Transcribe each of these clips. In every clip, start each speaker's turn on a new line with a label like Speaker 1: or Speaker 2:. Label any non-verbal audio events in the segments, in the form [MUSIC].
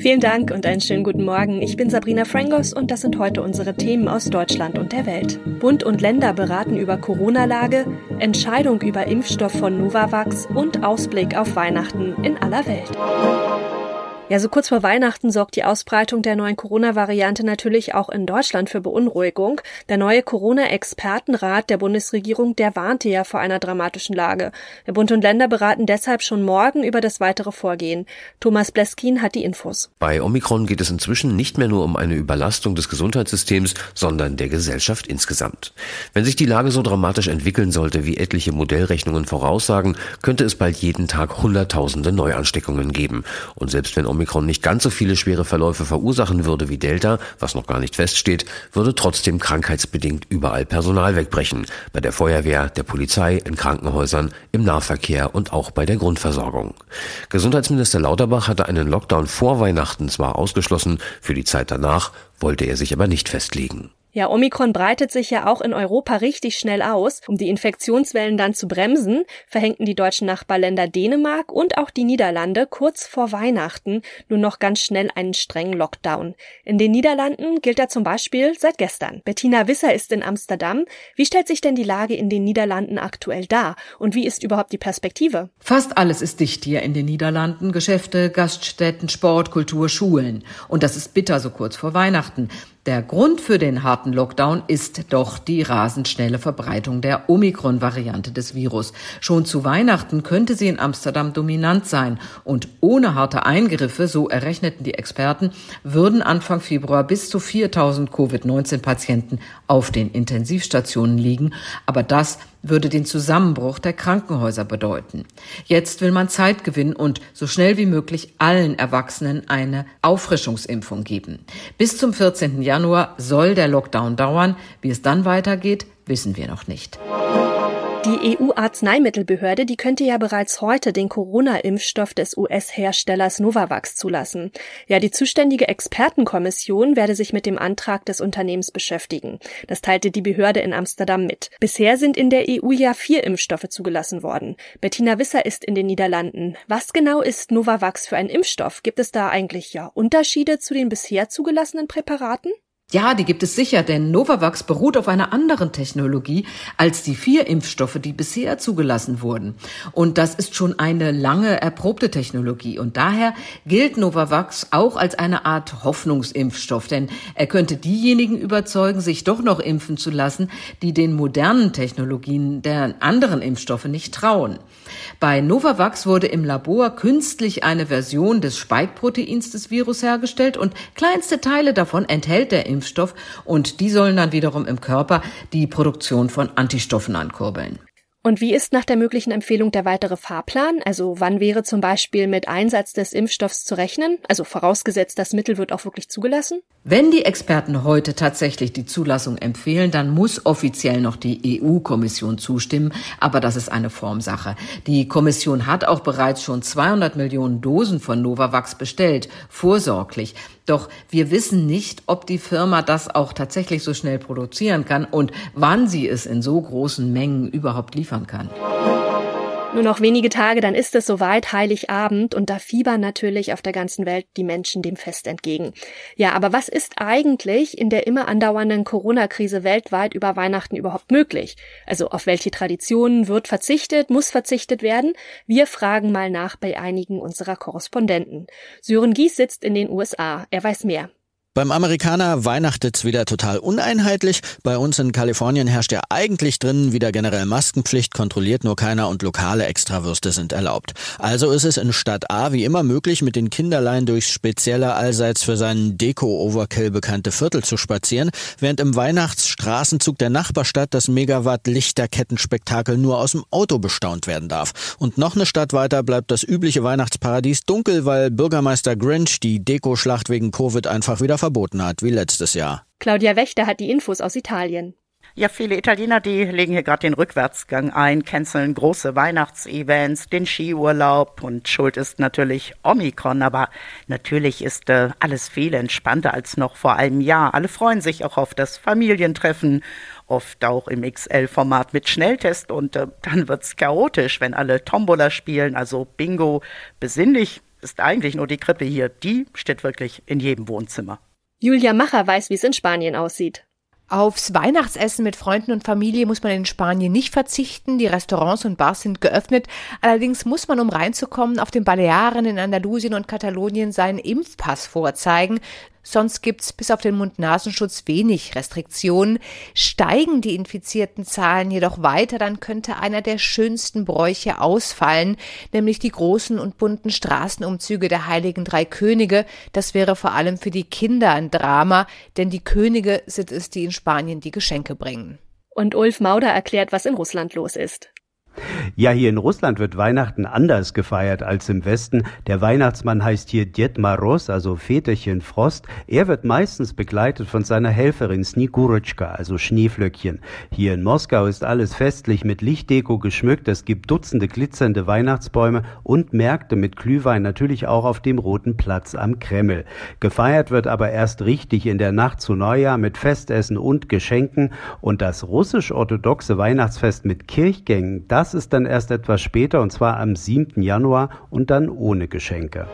Speaker 1: Vielen Dank und einen schönen guten Morgen. Ich bin Sabrina Frangos und das sind heute unsere Themen aus Deutschland und der Welt. Bund und Länder beraten über Corona-Lage, Entscheidung über Impfstoff von Novavax und Ausblick auf Weihnachten in aller Welt. Ja, so kurz vor Weihnachten sorgt die Ausbreitung der neuen Corona-Variante natürlich auch in Deutschland für Beunruhigung. Der neue Corona-Expertenrat der Bundesregierung, der warnte ja vor einer dramatischen Lage. Der Bund und Länder beraten deshalb schon morgen über das weitere Vorgehen. Thomas Bleskin hat die Infos.
Speaker 2: Bei Omikron geht es inzwischen nicht mehr nur um eine Überlastung des Gesundheitssystems, sondern der Gesellschaft insgesamt. Wenn sich die Lage so dramatisch entwickeln sollte, wie etliche Modellrechnungen voraussagen, könnte es bald jeden Tag Hunderttausende Neuansteckungen geben. Und selbst wenn Omikron Omikron nicht ganz so viele schwere Verläufe verursachen würde wie Delta, was noch gar nicht feststeht, würde trotzdem krankheitsbedingt überall Personal wegbrechen. Bei der Feuerwehr, der Polizei, in Krankenhäusern, im Nahverkehr und auch bei der Grundversorgung. Gesundheitsminister Lauterbach hatte einen Lockdown vor Weihnachten zwar ausgeschlossen, für die Zeit danach wollte er sich aber nicht festlegen.
Speaker 1: Ja, Omikron breitet sich ja auch in Europa richtig schnell aus. Um die Infektionswellen dann zu bremsen, verhängten die deutschen Nachbarländer Dänemark und auch die Niederlande kurz vor Weihnachten nur noch ganz schnell einen strengen Lockdown. In den Niederlanden gilt er zum Beispiel seit gestern. Bettina Wisser ist in Amsterdam. Wie stellt sich denn die Lage in den Niederlanden aktuell dar? Und wie ist überhaupt die Perspektive?
Speaker 3: Fast alles ist dicht hier in den Niederlanden. Geschäfte, Gaststätten, Sport, Kultur, Schulen. Und das ist bitter so kurz vor Weihnachten. Der Grund für den harten Lockdown ist doch die rasend schnelle Verbreitung der Omikron-Variante des Virus. Schon zu Weihnachten könnte sie in Amsterdam dominant sein und ohne harte Eingriffe, so errechneten die Experten, würden Anfang Februar bis zu 4000 Covid-19-Patienten auf den Intensivstationen liegen. Aber das würde den Zusammenbruch der Krankenhäuser bedeuten. Jetzt will man Zeit gewinnen und so schnell wie möglich allen Erwachsenen eine Auffrischungsimpfung geben. Bis zum 14. Januar soll der Lockdown dauern. Wie es dann weitergeht, wissen wir noch nicht.
Speaker 1: Die EU-Arzneimittelbehörde, die könnte ja bereits heute den Corona-Impfstoff des US-Herstellers Novavax zulassen. Ja, die zuständige Expertenkommission werde sich mit dem Antrag des Unternehmens beschäftigen. Das teilte die Behörde in Amsterdam mit. Bisher sind in der EU ja vier Impfstoffe zugelassen worden. Bettina Wisser ist in den Niederlanden. Was genau ist Novavax für ein Impfstoff? Gibt es da eigentlich ja Unterschiede zu den bisher zugelassenen Präparaten?
Speaker 3: Ja, die gibt es sicher, denn Novavax beruht auf einer anderen Technologie als die vier Impfstoffe, die bisher zugelassen wurden. Und das ist schon eine lange erprobte Technologie. Und daher gilt Novavax auch als eine Art Hoffnungsimpfstoff, denn er könnte diejenigen überzeugen, sich doch noch impfen zu lassen, die den modernen Technologien der anderen Impfstoffe nicht trauen. Bei Novavax wurde im Labor künstlich eine Version des Spike-Proteins des Virus hergestellt und kleinste Teile davon enthält der Impfstoff Impfstoff und die sollen dann wiederum im Körper die Produktion von Antistoffen ankurbeln.
Speaker 1: Und wie ist nach der möglichen Empfehlung der weitere Fahrplan? Also wann wäre zum Beispiel mit Einsatz des Impfstoffs zu rechnen? Also vorausgesetzt, das Mittel wird auch wirklich zugelassen?
Speaker 3: Wenn die Experten heute tatsächlich die Zulassung empfehlen, dann muss offiziell noch die EU-Kommission zustimmen. Aber das ist eine Formsache. Die Kommission hat auch bereits schon 200 Millionen Dosen von Novavax bestellt, vorsorglich. Doch wir wissen nicht, ob die Firma das auch tatsächlich so schnell produzieren kann und wann sie es in so großen Mengen überhaupt liefern kann.
Speaker 1: Nur noch wenige Tage, dann ist es soweit, Heiligabend, und da fiebern natürlich auf der ganzen Welt die Menschen dem Fest entgegen. Ja, aber was ist eigentlich in der immer andauernden Corona-Krise weltweit über Weihnachten überhaupt möglich? Also auf welche Traditionen wird verzichtet, muss verzichtet werden? Wir fragen mal nach bei einigen unserer Korrespondenten. Sören Gies sitzt in den USA. Er weiß mehr.
Speaker 4: Beim Amerikaner weihnachtet's wieder total uneinheitlich. Bei uns in Kalifornien herrscht ja eigentlich drinnen wieder generell Maskenpflicht, kontrolliert nur keiner und lokale Extrawürste sind erlaubt. Also ist es in Stadt A wie immer möglich, mit den Kinderlein durchs spezielle allseits für seinen Deko-Overkill bekannte Viertel zu spazieren, während im Weihnachtsstraßenzug der Nachbarstadt das Megawatt-Lichterkettenspektakel nur aus dem Auto bestaunt werden darf. Und noch eine Stadt weiter bleibt das übliche Weihnachtsparadies dunkel, weil Bürgermeister Grinch die Dekoschlacht wegen Covid einfach wieder verboten hat, wie letztes Jahr.
Speaker 1: Claudia Wächter hat die Infos aus Italien.
Speaker 5: Ja, viele Italiener, die legen hier gerade den Rückwärtsgang ein, canceln große Weihnachtsevents, den Skiurlaub und schuld ist natürlich Omikron, aber natürlich ist äh, alles viel entspannter als noch vor einem Jahr. Alle freuen sich auch auf das Familientreffen, oft auch im XL-Format mit Schnelltest und äh, dann wird's chaotisch, wenn alle Tombola spielen, also Bingo, besinnlich ist eigentlich nur die Krippe hier. Die steht wirklich in jedem Wohnzimmer.
Speaker 1: Julia Macher weiß, wie es in Spanien aussieht.
Speaker 6: Aufs Weihnachtsessen mit Freunden und Familie muss man in Spanien nicht verzichten. Die Restaurants und Bars sind geöffnet. Allerdings muss man, um reinzukommen, auf den Balearen in Andalusien und Katalonien seinen Impfpass vorzeigen. Sonst gibt's bis auf den Mund-Nasenschutz wenig Restriktionen. Steigen die infizierten Zahlen jedoch weiter, dann könnte einer der schönsten Bräuche ausfallen, nämlich die großen und bunten Straßenumzüge der Heiligen Drei Könige. Das wäre vor allem für die Kinder ein Drama, denn die Könige sind es, die in Spanien die Geschenke bringen.
Speaker 1: Und Ulf Mauder erklärt, was in Russland los ist.
Speaker 7: Ja, hier in Russland wird Weihnachten anders gefeiert als im Westen. Der Weihnachtsmann heißt hier Dед Maros, also Väterchen Frost. Er wird meistens begleitet von seiner Helferin Snigurochka, also Schneeflöckchen. Hier in Moskau ist alles festlich mit Lichtdeko geschmückt. Es gibt Dutzende glitzernde Weihnachtsbäume und Märkte mit Glühwein, natürlich auch auf dem Roten Platz am Kreml. Gefeiert wird aber erst richtig in der Nacht zu Neujahr mit Festessen und Geschenken. Und das russisch-orthodoxe Weihnachtsfest mit Kirchgängen, das das ist dann erst etwas später und zwar am 7. Januar und dann ohne Geschenke.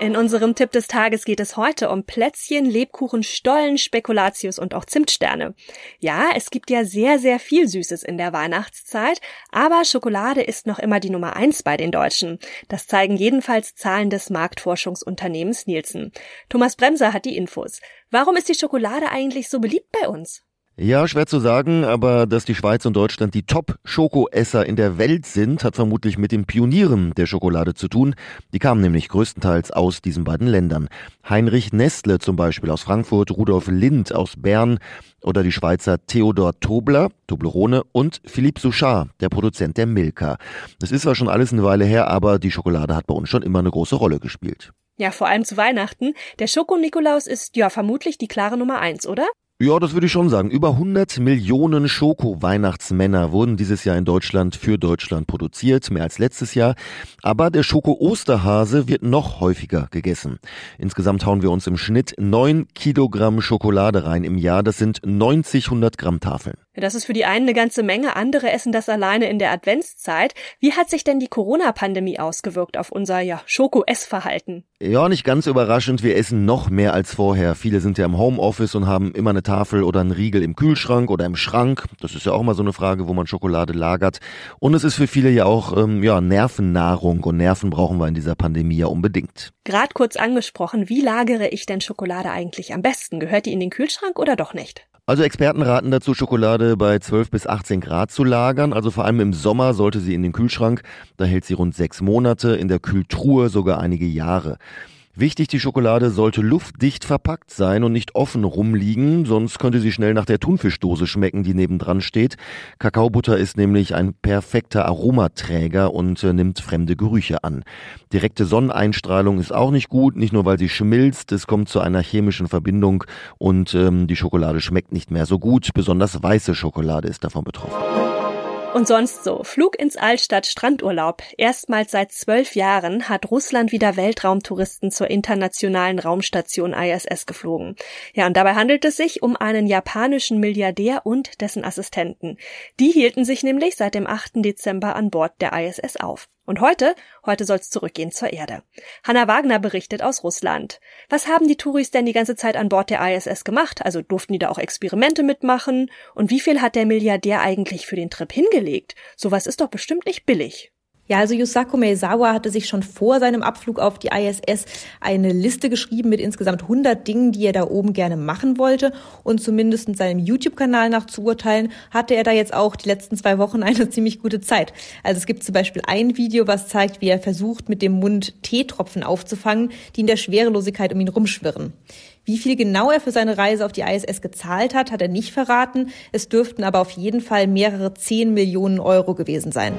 Speaker 1: In unserem Tipp des Tages geht es heute um Plätzchen, Lebkuchen, Stollen, Spekulatius und auch Zimtsterne. Ja, es gibt ja sehr, sehr viel Süßes in der Weihnachtszeit, aber Schokolade ist noch immer die Nummer eins bei den Deutschen. Das zeigen jedenfalls Zahlen des Marktforschungsunternehmens Nielsen. Thomas Bremser hat die Infos. Warum ist die Schokolade eigentlich so beliebt bei uns?
Speaker 8: Ja, schwer zu sagen, aber dass die Schweiz und Deutschland die Top-Schokoesser in der Welt sind, hat vermutlich mit den Pionieren der Schokolade zu tun. Die kamen nämlich größtenteils aus diesen beiden Ländern. Heinrich Nestle zum Beispiel aus Frankfurt, Rudolf Lind aus Bern oder die Schweizer Theodor Tobler, Toblerone und Philippe Souchard, der Produzent der Milka. Das ist zwar schon alles eine Weile her, aber die Schokolade hat bei uns schon immer eine große Rolle gespielt.
Speaker 1: Ja, vor allem zu Weihnachten. Der Schoko-Nikolaus ist ja vermutlich die klare Nummer eins, oder?
Speaker 8: Ja, das würde ich schon sagen. Über 100 Millionen Schoko-Weihnachtsmänner wurden dieses Jahr in Deutschland für Deutschland produziert, mehr als letztes Jahr. Aber der Schoko-Osterhase wird noch häufiger gegessen. Insgesamt hauen wir uns im Schnitt 9 Kilogramm Schokolade rein im Jahr. Das sind 90 100 Gramm Tafeln.
Speaker 1: Das ist für die einen eine ganze Menge, andere essen das alleine in der Adventszeit. Wie hat sich denn die Corona-Pandemie ausgewirkt auf unser ja, Schoko-Essverhalten?
Speaker 8: Ja, nicht ganz überraschend, wir essen noch mehr als vorher. Viele sind ja im Homeoffice und haben immer eine Tafel oder einen Riegel im Kühlschrank oder im Schrank. Das ist ja auch mal so eine Frage, wo man Schokolade lagert. Und es ist für viele ja auch ähm, ja, Nervennahrung und Nerven brauchen wir in dieser Pandemie ja unbedingt.
Speaker 1: Gerade kurz angesprochen, wie lagere ich denn Schokolade eigentlich am besten? Gehört die in den Kühlschrank oder doch nicht?
Speaker 8: Also Experten raten dazu, Schokolade bei 12 bis 18 Grad zu lagern. Also vor allem im Sommer sollte sie in den Kühlschrank. Da hält sie rund sechs Monate, in der Kühltruhe sogar einige Jahre. Wichtig, die Schokolade sollte luftdicht verpackt sein und nicht offen rumliegen, sonst könnte sie schnell nach der Thunfischdose schmecken, die nebendran steht. Kakaobutter ist nämlich ein perfekter Aromaträger und äh, nimmt fremde Gerüche an. Direkte Sonneneinstrahlung ist auch nicht gut, nicht nur weil sie schmilzt, es kommt zu einer chemischen Verbindung und ähm, die Schokolade schmeckt nicht mehr so gut. Besonders weiße Schokolade ist davon betroffen.
Speaker 1: Und sonst so. Flug ins Altstadt Strandurlaub. Erstmals seit zwölf Jahren hat Russland wieder Weltraumtouristen zur internationalen Raumstation ISS geflogen. Ja, und dabei handelt es sich um einen japanischen Milliardär und dessen Assistenten. Die hielten sich nämlich seit dem 8. Dezember an Bord der ISS auf. Und heute, heute soll's zurückgehen zur Erde. Hanna Wagner berichtet aus Russland. Was haben die Touris denn die ganze Zeit an Bord der ISS gemacht? Also durften die da auch Experimente mitmachen? Und wie viel hat der Milliardär eigentlich für den Trip hingelegt? Sowas ist doch bestimmt nicht billig.
Speaker 9: Ja, also Yusaku Meizawa hatte sich schon vor seinem Abflug auf die ISS eine Liste geschrieben mit insgesamt 100 Dingen, die er da oben gerne machen wollte. Und zumindest in seinem YouTube-Kanal nach zu urteilen, hatte er da jetzt auch die letzten zwei Wochen [LAUGHS] eine ziemlich gute Zeit. Also es gibt zum Beispiel ein Video, was zeigt, wie er versucht, mit dem Mund Teetropfen aufzufangen, die in der Schwerelosigkeit um ihn rumschwirren. Wie viel genau er für seine Reise auf die ISS gezahlt hat, hat er nicht verraten. Es dürften aber auf jeden Fall mehrere 10 Millionen Euro gewesen sein.